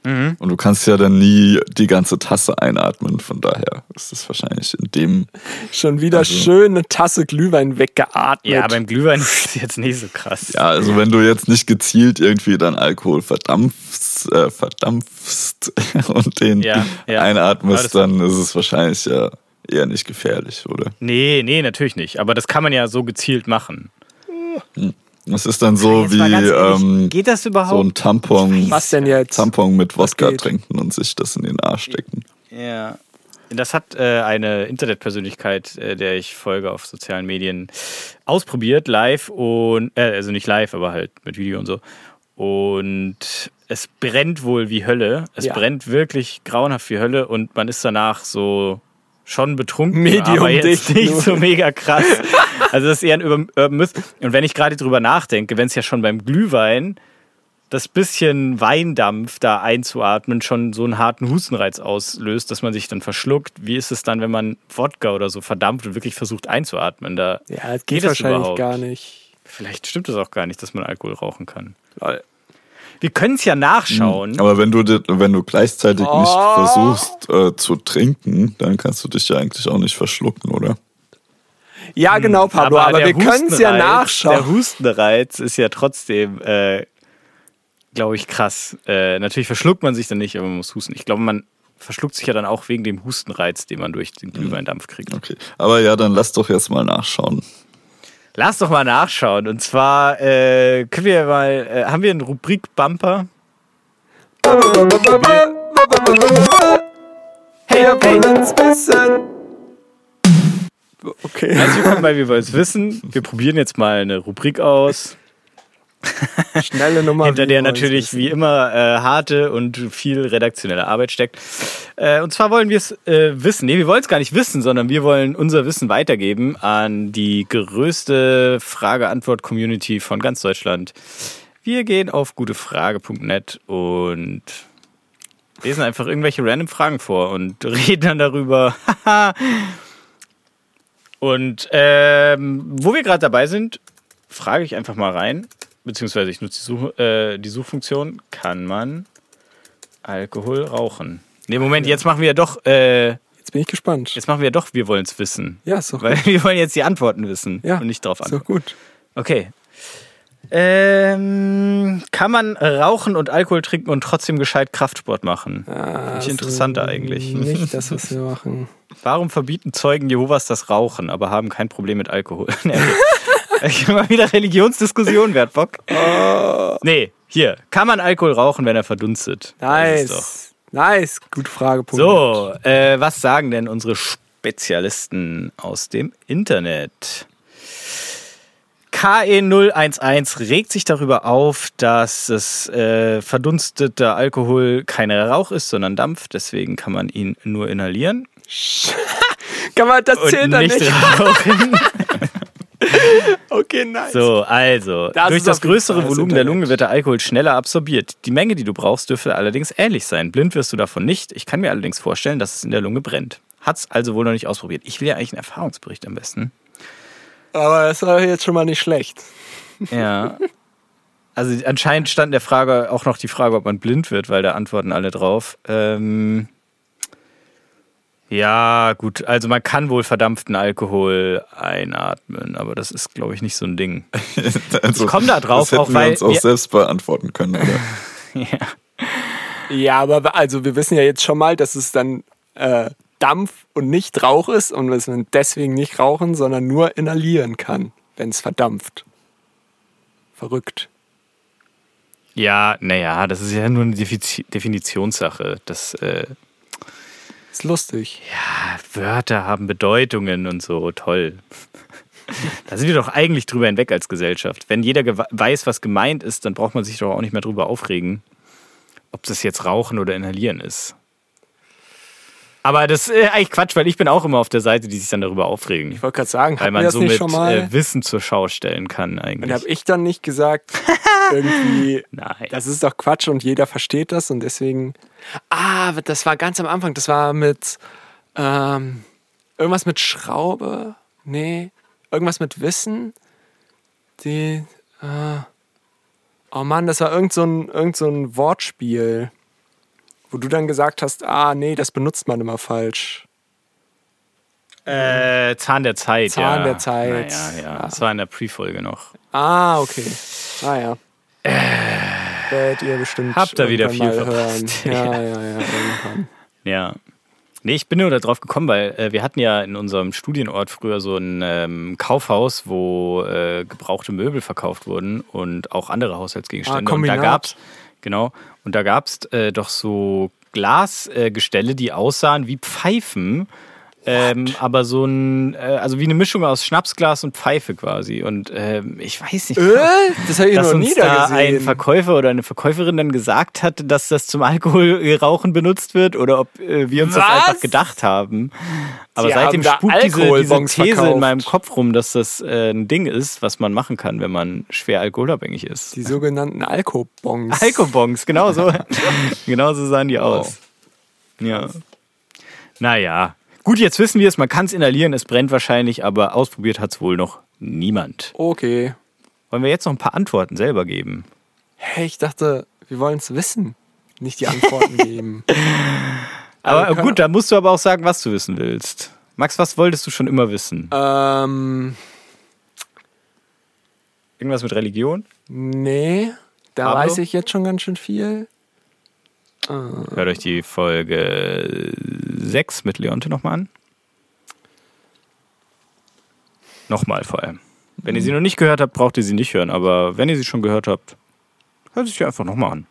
Mhm. Und du kannst ja dann nie die ganze Tasse einatmen, von daher ist es wahrscheinlich in dem. Schon wieder Also- schön eine Tasse Glühwein weggeatmet. Ja, beim Glühwein ist es jetzt nicht so krass. Ja, also wenn du jetzt nicht gezielt irgendwie dann Alkohol verdampfst, äh, verdampfst und den Ja, ja. Einatmest, dann ist es wahrscheinlich ja eher nicht gefährlich, oder? Nee, nee, natürlich nicht. Aber das kann man ja so gezielt machen. Das ist dann so wie ähm, geht das so überhaupt? ein Tampon, Was denn jetzt? Tampon mit Wodka trinken und sich das in den Arsch stecken. Ja. Das hat äh, eine Internetpersönlichkeit, äh, der ich folge auf sozialen Medien, ausprobiert, live und, äh, also nicht live, aber halt mit Video und so. Und es brennt wohl wie Hölle. Es Ja. brennt wirklich grauenhaft wie Hölle und man ist danach so schon betrunken, Medium aber jetzt nicht nur. so mega krass. Also das ist eher ein Urban Myth. Und wenn ich gerade drüber nachdenke, wenn es ja schon beim Glühwein das bisschen Weindampf da einzuatmen schon so einen harten Hustenreiz auslöst, dass man sich dann verschluckt. Wie ist es dann, wenn man Wodka oder so verdampft und wirklich versucht einzuatmen? Da Ja, das geht, wahrscheinlich gar nicht. Vielleicht stimmt es auch gar nicht, dass man Alkohol rauchen kann. Wir können es ja nachschauen. Aber wenn du, wenn du gleichzeitig Oh. nicht versuchst äh, zu trinken, dann kannst du dich ja eigentlich auch nicht verschlucken, oder? Ja, genau, Pablo, aber, der wir können es ja Hustenreiz- Der nachschauen. Hustenreiz ist ja trotzdem, äh, glaube ich, krass. Äh, natürlich verschluckt man sich dann nicht, aber man muss husten. Ich glaube, man verschluckt sich ja dann auch wegen dem Hustenreiz, den man durch den Glühweindampf kriegt. Okay. Aber ja, dann lass doch jetzt mal nachschauen. Lass doch mal nachschauen. Und zwar äh, können wir mal, äh, haben wir einen Rubrik-Bumper? Hey, wir wollen's wissen. Okay. Herzlich willkommen bei Wir wollen's wissen. Wir probieren jetzt mal eine Rubrik aus, Schnelle Nummer. hinter der natürlich wie immer äh, harte und viel redaktionelle Arbeit steckt. Äh, und zwar wollen wir es äh, wissen. Nee, wir wollen es gar nicht wissen, sondern wir wollen unser Wissen weitergeben an die größte Frage-Antwort-Community von ganz Deutschland. Wir gehen auf gutefrage.net und lesen einfach irgendwelche random Fragen vor und reden dann darüber. und ähm, wo wir gerade dabei sind, frage ich einfach mal rein, beziehungsweise ich nutze die, Such, äh, die Suchfunktion, kann man Alkohol rauchen? Ne, Moment, jetzt machen wir ja doch, äh, Jetzt bin ich gespannt. jetzt machen wir ja doch, wir wollen es wissen. Ja, ist doch Weil wir wollen jetzt die Antworten wissen Ja, und nicht drauf Ist doch antworten. gut. Okay. Ähm, kann man rauchen und Alkohol trinken und trotzdem gescheit Kraftsport machen? Ah, ich interessanter eigentlich. Nicht das, was wir machen. Warum verbieten Zeugen Jehovas das Rauchen, aber haben kein Problem mit Alkohol? ich mal wieder Religionsdiskussion, wer hat Bock? Oh. Nee, hier. Kann man Alkohol rauchen, wenn er verdunstet? Nice. Nice. Gute Frage. Punkt. So, äh, was sagen denn unsere Spezialisten aus dem Internet? KE011 regt sich darüber auf, dass es äh, verdunsteter Alkohol kein Rauch ist, sondern Dampf. Deswegen kann man ihn nur inhalieren Kann man das zählen dann nicht nicht? rauchen. Okay, nice. So, also, Das durch ist das größere Volumen der. Lunge wird der Alkohol schneller absorbiert. Die Menge, die du brauchst, dürfte allerdings ähnlich sein. Blind wirst du davon nicht. Ich kann mir allerdings vorstellen, dass es in der Lunge brennt. Hat's also wohl noch nicht ausprobiert. Ich will ja eigentlich einen Erfahrungsbericht am besten. Aber das war jetzt schon mal nicht schlecht. Ja. Also anscheinend stand in der Frage auch noch die Frage, ob man blind wird, weil da antworten alle drauf. Ähm ja, gut, also man kann wohl verdampften Alkohol einatmen, aber das ist, glaube ich, nicht so ein Ding. Also, Ich komm da drauf, das hätten auch wir weil uns auch wir- selbst beantworten können, oder? Ja. Ja, aber also wir wissen ja jetzt schon mal, dass es dann äh, Dampf und nicht Rauch ist und dass man deswegen nicht rauchen, sondern nur inhalieren kann, wenn es verdampft. Verrückt. Ja, naja, das ist ja nur eine Defizi- Definitionssache. Das, äh, Ist lustig. Wörter haben Bedeutungen und so, toll. Da sind wir doch eigentlich drüber hinweg als Gesellschaft. Wenn jeder weiß, was gemeint ist, dann braucht man sich doch auch nicht mehr drüber aufregen, ob das jetzt Rauchen oder Inhalieren ist. Aber das ist äh, eigentlich Quatsch, weil ich bin auch immer auf der Seite, die sich dann darüber aufregen. Ich wollte gerade sagen, Weil man somit schon mal? äh, Wissen zur Schau stellen kann und eigentlich. habe ich dann nicht gesagt, irgendwie, Nein. das ist doch Quatsch und jeder versteht das und deswegen. Ah, das war ganz am Anfang. Das war mit ähm, irgendwas mit Schraube. Nee, irgendwas mit Wissen. Die. Äh, oh Mann, das war irgend so ein, irgend so ein Wortspiel, wo du dann gesagt hast, ah nee, das benutzt man immer falsch. Äh, Zahn der Zeit, Zahn ja. der Zeit. Ja, ja, Ja. Das war in der Pre-Folge noch. Ah, okay. Ah ja. Werdet ihr bestimmt Habt ihr wieder viel verpasst. Ja, ja, ja, irgendwann. Ja. Nee, ich bin nur darauf gekommen, weil äh, wir hatten ja in unserem Studienort früher so ein ähm, Kaufhaus, wo äh, gebrauchte Möbel verkauft wurden und auch andere Haushaltsgegenstände. Ah, und da Kombinat. gab's genau, und da gab's äh, doch so Glasgestelle, äh, die aussahen wie Pfeifen. Ähm, aber so ein, äh, also wie eine Mischung aus Schnapsglas und Pfeife quasi. Und ähm, ich weiß nicht, Äh, das habe ich dass noch uns nie da da ein. Verkäufer oder eine Verkäuferin dann gesagt hat, dass das zum Alkoholrauchen benutzt wird oder ob äh, wir uns das Was? einfach gedacht haben. Aber Sie seitdem haben spukt diese, diese These in verkauft. meinem Kopf rum, dass das äh, ein Ding ist, was man machen kann, wenn man schwer alkoholabhängig ist. Die sogenannten Alkobons. Alkobons, genau so. genau so sahen die aus. Ja. Naja. Gut, jetzt wissen wir es, man kann es inhalieren, es brennt wahrscheinlich, aber ausprobiert hat es wohl noch niemand. Okay. Wollen wir jetzt noch ein paar Antworten selber geben? Hey, ich dachte, wir wollen es wissen, nicht die Antworten geben. Aber wir können- gut, da musst du aber auch sagen, was du wissen willst. Max, was wolltest du schon immer wissen? ähm, Irgendwas mit Religion? nee, da Pablo? weiß ich jetzt schon ganz schön viel. Hört euch die Folge 6 mit Leonte nochmal an. Nochmal vor allem. Wenn ihr sie noch nicht gehört habt, braucht ihr sie nicht hören. Aber wenn ihr sie schon gehört habt, hört sie einfach nochmal an.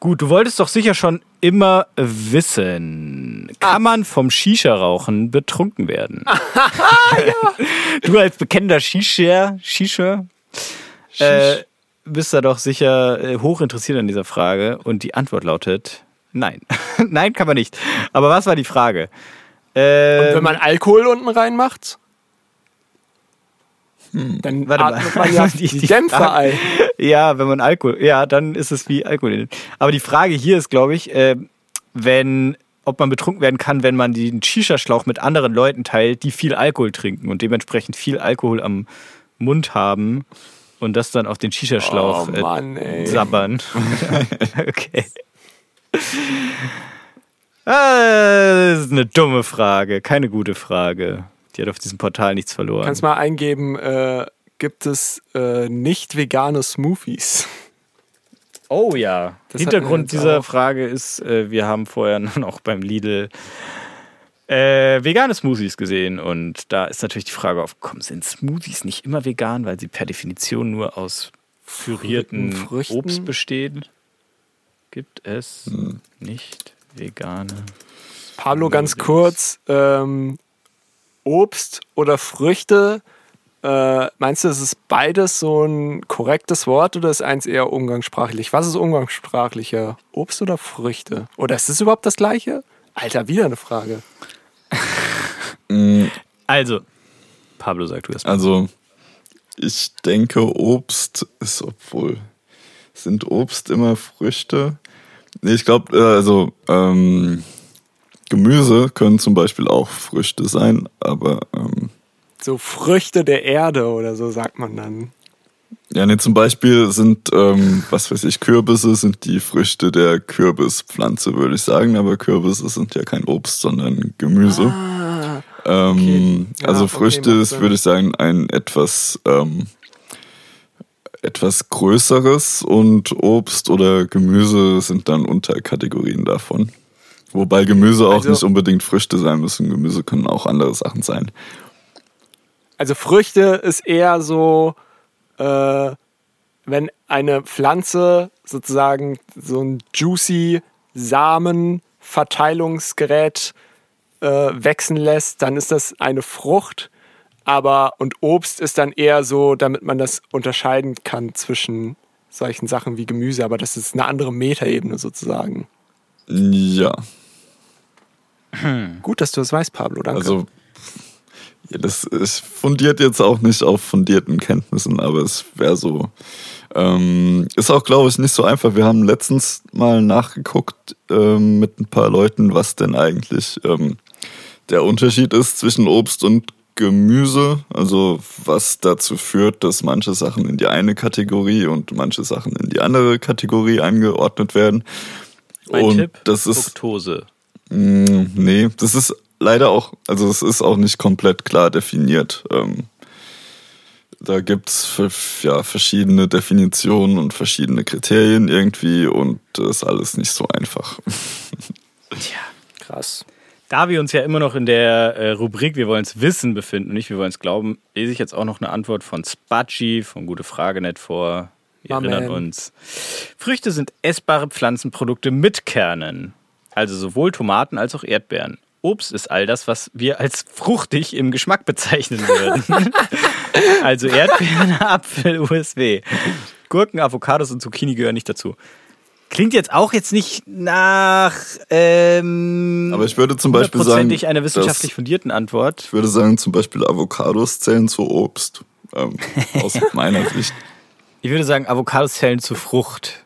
Gut, du wolltest doch sicher schon immer wissen, kann man vom Shisha-Rauchen betrunken werden? Du als bekennender Shisha, Shisha äh, bist da doch sicher äh, hoch interessiert an dieser Frage. Und die Antwort lautet nein. nein, kann man nicht. Aber was war die Frage? Ähm, Wenn man Alkohol unten reinmacht, dann Warte mal. atmet man ja die, die Dämpfer Frage- ein. Ja, wenn man Alkohol, ja, dann ist es wie Alkohol. Aber die Frage hier ist, glaube ich, äh, wenn, ob man betrunken werden kann, wenn man den Shisha-Schlauch mit anderen Leuten teilt, die viel Alkohol trinken und dementsprechend viel Alkohol am Mund haben und das dann auf den Shisha-Schlauch Oh Mann, äh, sabbern. okay. Ah, Das ist eine dumme Frage, keine gute Frage. Die hat auf diesem Portal nichts verloren. Kannst mal eingeben, äh, gibt es äh, nicht vegane Smoothies? Oh ja. Das Hintergrund dieser auch. Frage ist, äh, wir haben vorher noch beim Lidl äh, vegane Smoothies gesehen und da ist natürlich die Frage aufgekommen, sind Smoothies nicht immer vegan, weil sie per Definition nur aus pürierten Früchten? Obst bestehen? Gibt es nicht vegane? Pablo, ganz kurz, ähm, Obst oder Früchte, äh, meinst du, ist es beides so ein korrektes Wort oder ist eins eher umgangssprachlich? Was ist umgangssprachlicher? Obst oder Früchte? Oder ist es überhaupt das gleiche? Alter, wieder eine Frage. Also, Pablo sagt du erst mal. Also, ich denke, Obst ist, obwohl, sind Obst immer Früchte? Nee, ich glaube, äh, also, ähm, Gemüse können zum Beispiel auch Früchte sein, aber, ähm, So Früchte der Erde oder so sagt man dann. Ja, nee, zum Beispiel sind, ähm, was weiß ich, Kürbisse sind die Früchte der Kürbispflanze, würde ich sagen, aber Kürbisse sind ja kein Obst, sondern Gemüse. Ähm, Ja, also okay, Früchte macht ist, würde ich sagen, ein etwas, ähm, etwas größeres und Obst oder Gemüse sind dann Unterkategorien davon. Wobei Gemüse auch Also- nicht unbedingt Früchte sein müssen. Gemüse können auch andere Sachen sein. Also Früchte ist eher so, äh, wenn eine Pflanze sozusagen so ein juicy Samenverteilungsgerät äh, wechseln lässt, dann ist das eine Frucht. Aber und Obst ist dann eher so, damit man das unterscheiden kann zwischen solchen Sachen wie Gemüse. Aber das ist eine andere Metaebene sozusagen. Ja, Gut, dass du das weißt, Pablo. Danke. also das ist fundiert jetzt auch nicht auf fundierten Kenntnissen, aber es wäre so. Ähm, ist auch, glaube ich, nicht so einfach. Wir haben letztens mal nachgeguckt ähm, mit ein paar Leuten, was denn eigentlich ähm, der Unterschied ist zwischen Obst und Gemüse. Also was dazu führt, dass manche Sachen in die eine Kategorie und manche Sachen in die andere Kategorie eingeordnet werden. Mein und Tipp, das ist Fructose. Mm, Nee, das ist leider auch, also es ist auch nicht komplett klar definiert. Ähm, da gibt's es ja, verschiedene Definitionen und verschiedene Kriterien irgendwie und das ist alles nicht so einfach. Krass. Da wir uns ja immer noch in der äh, Rubrik Wir wollen es wissen befinden und nicht Wir wollen es glauben, lese ich jetzt auch noch eine Antwort von Spatschi von Gute Frage nicht vor. Wir My erinnern uns. Früchte sind essbare Pflanzenprodukte mit Kernen. Also sowohl Tomaten als auch Erdbeeren. Obst ist all das, was wir als fruchtig im Geschmack bezeichnen würden. also Erdbeeren, Apfel, USW. Gurken, Avocados und Zucchini gehören nicht dazu. Klingt jetzt auch jetzt nicht nach ähm, Aber ich würde zum Beispiel sagen, hundertprozentig einer wissenschaftlich fundierten Antwort. Ich würde sagen, zum Beispiel Avocados zählen zu Obst. Ähm, aus meiner Sicht. Ich würde sagen, Avocados zählen zu Frucht.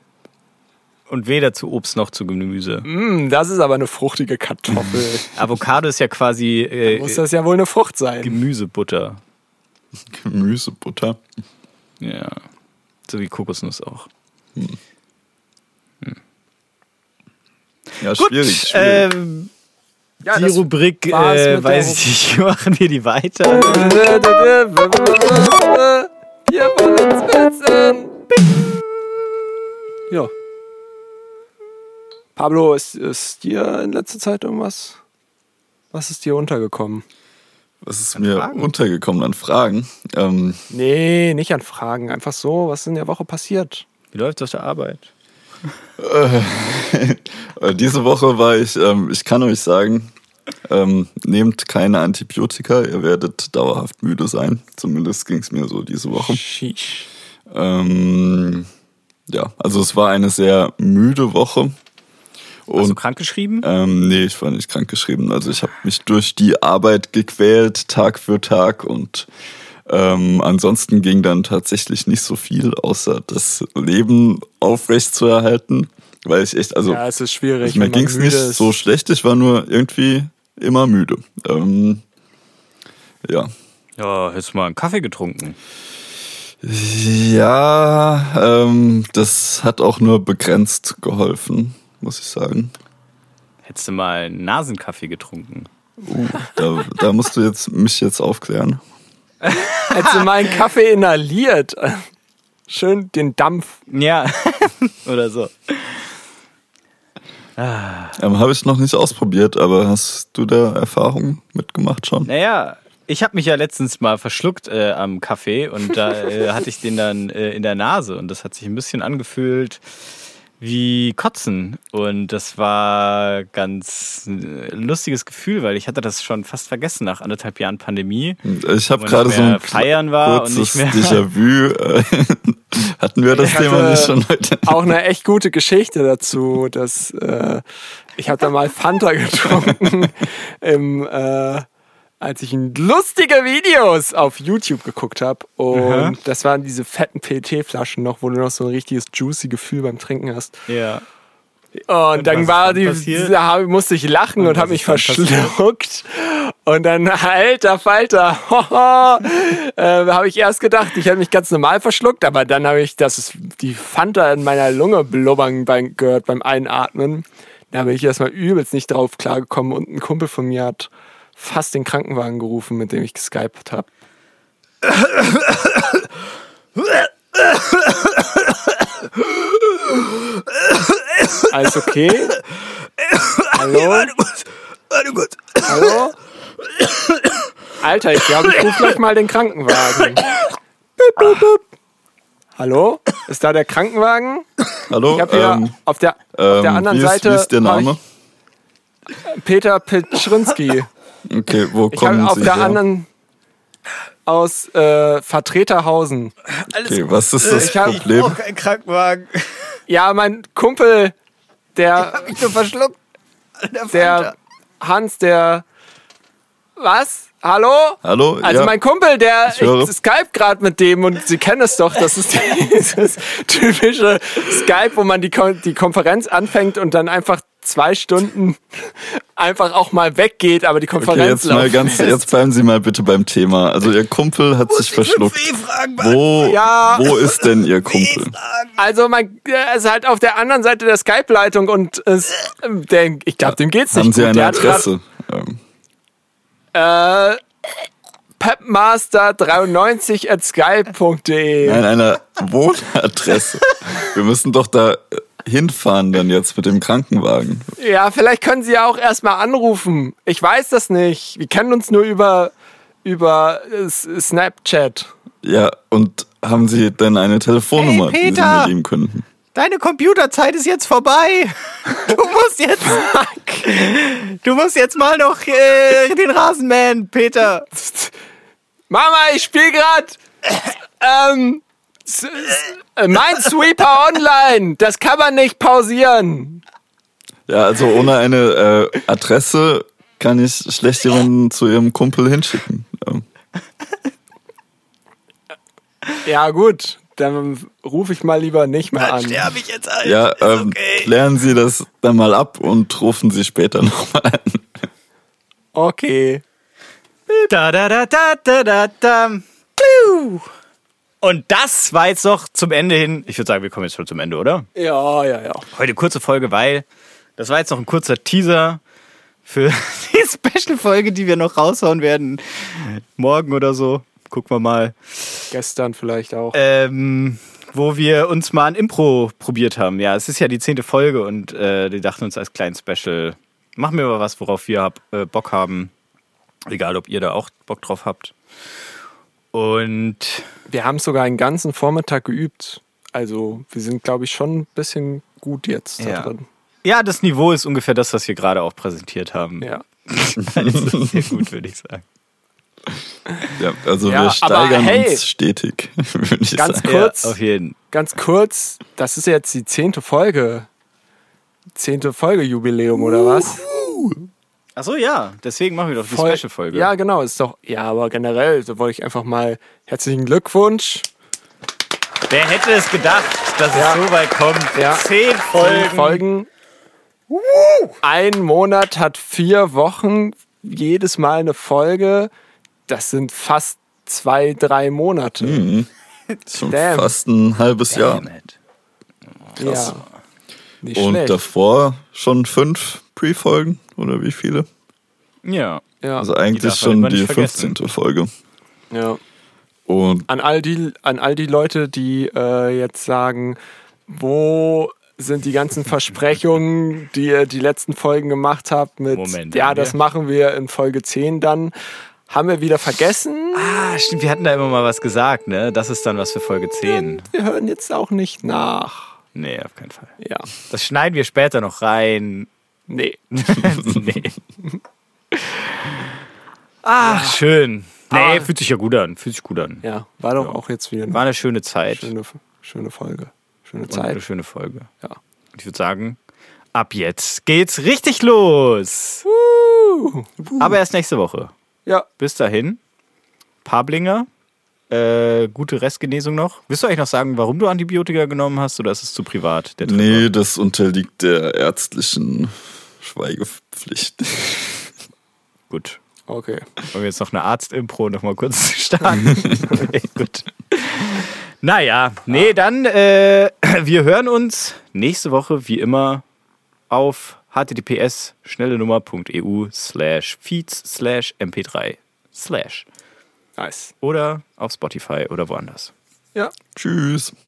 Und weder zu Obst noch zu Gemüse. Mm, das ist aber eine fruchtige Kartoffel. Avocado ist ja quasi äh, Muss das ja wohl eine Frucht sein. Gemüsebutter. Gemüsebutter. Ja. So wie Kokosnuss auch. Ja, schwierig. schwierig. Ähm, Ja, die Rubrik, äh, weiß ich nicht, machen wir die weiter. Wir wollen uns wissen. Ja. Pablo, ist, ist dir in letzter Zeit irgendwas? Was ist dir untergekommen? Was ist mir Fragen? untergekommen an Fragen? Ähm, Nee, nicht an Fragen. Einfach so, was ist in der Woche passiert? Wie läuft auf der Arbeit? äh, diese Woche war ich, ähm, ich kann euch sagen, ähm, nehmt keine Antibiotika, ihr werdet dauerhaft müde sein. Zumindest ging es mir so diese Woche. Ähm, ja, also es war eine sehr müde Woche. Und Hast du krankgeschrieben? Ähm, nee, ich war nicht krankgeschrieben. Also ich habe mich durch die Arbeit gequält, Tag für Tag und ähm, ansonsten ging dann tatsächlich nicht so viel, außer das Leben aufrecht zu erhalten, weil ich echt, also Ja, es ist schwierig. mir ging es nicht ist. so schlecht, ich war nur irgendwie immer müde. Ähm, ja. Ja, hättest du mal einen Kaffee getrunken. Ja, ähm, das hat auch nur begrenzt geholfen, muss ich sagen. Hättest du mal einen Nasenkaffee getrunken. Uh, da, da musst du jetzt mich jetzt aufklären. Hättest du mal einen Kaffee inhaliert. Schön den Dampf. Ja, oder so. Ähm, Habe ich noch nicht ausprobiert, aber hast du da Erfahrungen mitgemacht schon? Naja, ich habe mich ja letztens mal verschluckt äh, am Kaffee und da äh, hatte ich den dann äh, in der Nase und das hat sich ein bisschen angefühlt wie Kotzen. Und das war ganz äh, lustiges Gefühl, weil ich hatte das schon fast vergessen nach anderthalb Jahren Pandemie. Ich habe gerade so ein feiern war und kurzes nicht mehr- Déjà-vu. Äh, Hatten wir das Ich Thema hatte nicht schon heute? Auch eine echt gute Geschichte dazu, dass äh, ich habe da mal Fanta getrunken, im, äh, als ich lustige Videos auf YouTube geguckt habe. Und Aha. das waren diese fetten PET-Flaschen noch, wo du noch so ein richtiges juicy Gefühl beim Trinken hast. Ja. Und, was dann war die, da musste ich lachen und, Und habe mich verschluckt. Und dann, alter Falter, äh, habe ich erst gedacht, ich hätte mich ganz normal verschluckt, aber dann habe ich das die Fanta in meiner Lunge blubbern beim, gehört beim Einatmen. Da bin ich erstmal übelst nicht drauf klargekommen und ein Kumpel von mir hat fast den Krankenwagen gerufen, mit dem ich geskypt habe. Alles okay? Hallo? Hallo? Alter, ich glaube, ich rufe gleich mal den Krankenwagen. Bip, bip, bip. Hallo? Ist da der Krankenwagen? Hallo? Ich habe hier ähm, auf, der, auf ähm, der anderen wie ist, Seite Wie ist der Name? Peter Petschrinski. Okay, wo Ich kommen auf Sie der her? anderen aus äh, Vertreterhausen. Okay, was ist das Ich hab- Problem? kein Krankenwagen. Ja, mein Kumpel, der, Ich nur verschluckt. der Hans, der was? Hallo? Hallo? Also ja. mein Kumpel, der Ich höre. ich Skype gerade mit dem und Sie kennen es doch, das ist dieses typische Skype, wo man die, Kon die Konferenz anfängt und dann einfach zwei Stunden einfach auch mal weggeht, aber die Konferenz Okay, jetzt mal ganz, lässt. jetzt bleiben Sie mal bitte beim Thema. Also Ihr Kumpel hat sich verschluckt. Wo, Ja. wo ist denn Ihr Kumpel? Also mein, er ist halt auf der anderen Seite der Skype-Leitung und es, der, ich glaube, dem geht's nicht Haben Sie gut. eine Der hat grad- Adresse? Ähm, Äh, pepmaster93 at skype.de. Nein, eine Wohnadresse. Wir müssen doch da hinfahren dann jetzt mit dem Krankenwagen. Ja, vielleicht können Sie ja auch erstmal anrufen. Ich weiß das nicht. Wir kennen uns nur über, über äh, Snapchat. Ja, und haben Sie denn eine Telefonnummer, Hey, die Sie mir geben könnten? Deine Computerzeit ist jetzt vorbei. Du musst jetzt. Du musst jetzt mal noch äh, den Rasenmähen, Peter. Mama, ich spiel grad ähm, äh, Minesweeper Online. Das kann man nicht pausieren. Ja, also ohne eine äh, Adresse kann ich schlecht jemanden zu ihrem Kumpel hinschicken. Ja gut, dann rufe ich mal lieber nicht mehr an. sterbe ich jetzt alt. ja, Ist ähm, okay. klären Sie das dann mal ab und rufen Sie später nochmal an. Okay. Da, da, da, da, da, da, da. Und das war jetzt noch zum Ende hin. Ich würde sagen, wir kommen jetzt schon zum Ende, oder? Ja, ja, ja. Heute kurze Folge, weil das war jetzt noch ein kurzer Teaser für die Special-Folge, die wir noch raushauen werden. Morgen oder so. Gucken wir mal. Gestern vielleicht auch. Ähm, wo wir uns mal ein Impro probiert haben. Ja, es ist ja die zehnte Folge und äh, die dachten uns als kleinen Special, machen wir mal was, worauf wir hab, äh, Bock haben. Egal, ob ihr da auch Bock drauf habt. Und Wir haben sogar einen ganzen Vormittag geübt. Also wir sind, glaube ich, schon ein bisschen gut jetzt da Ja. drin. ja, das Niveau ist ungefähr das, was wir gerade auch präsentiert haben. Ja. Also sehr gut, würde ich sagen. Ja, also Ja, wir steigern hey, uns stetig, würde ich ganz sagen. kurz. Ja, auf jeden. Ganz kurz, das ist jetzt die zehnte Folge. Zehnte Folge-Jubiläum, oder was? Achso, ja, deswegen machen wir doch die Voll- Special-Folge. Ja, genau, ist doch. Ja, aber generell, so wollte ich einfach mal herzlichen Glückwunsch. Wer hätte es gedacht, dass Ja. es so weit kommt? Ja. Zehn Folgen. Folgen. Folgen. Ein Monat hat vier Wochen, jedes Mal eine Folge. Das sind fast zwei, drei Monate. Schon Damn. fast ein halbes Jahr. Damn it. Ja. Nicht Und schlecht. davor schon fünf Pre-Folgen oder wie viele? Ja. ja. Also Die eigentlich man schon die nicht vergessen. 15. Folge. ja. Und An all die, an all die Leute, die äh, jetzt sagen, wo sind die ganzen Versprechungen, die ihr die letzten Folgen gemacht habt mit, Moment, ja, das wir? machen wir in Folge 10 dann. Haben wir wieder vergessen. Ah, stimmt, wir hatten da immer mal was gesagt, ne? Das ist dann was für Folge 10. Wir hören jetzt auch nicht nach. Nee, auf keinen Fall. Ja. Das schneiden wir später noch rein. Nee. nee. Ach, schön. Nee, Aber- fühlt sich ja gut an. Fühlt sich gut an. Ja, war doch auch jetzt wieder War eine eine schöne Zeit. schöne, schöne Folge. Schöne Und eine Zeit. schöne Folge. Ja. Und ich würde sagen, ab jetzt geht's richtig los. Aber erst nächste Woche. Ja, Bis dahin, Pablinger, äh, gute Restgenesung noch. Willst du eigentlich noch sagen, warum du Antibiotika genommen hast oder ist es zu privat? Der nee, Treffer? das unterliegt der ärztlichen Schweigepflicht. Gut. okay. Wollen wir jetzt noch eine Arzt-Impro noch mal kurz starten? okay, gut. Naja, nee, dann, äh, wir hören uns nächste Woche wie immer auf https schnelle Nummer.eu slash feeds slash mp3 slash Nice. oder auf Spotify oder woanders. Ja. Tschüss.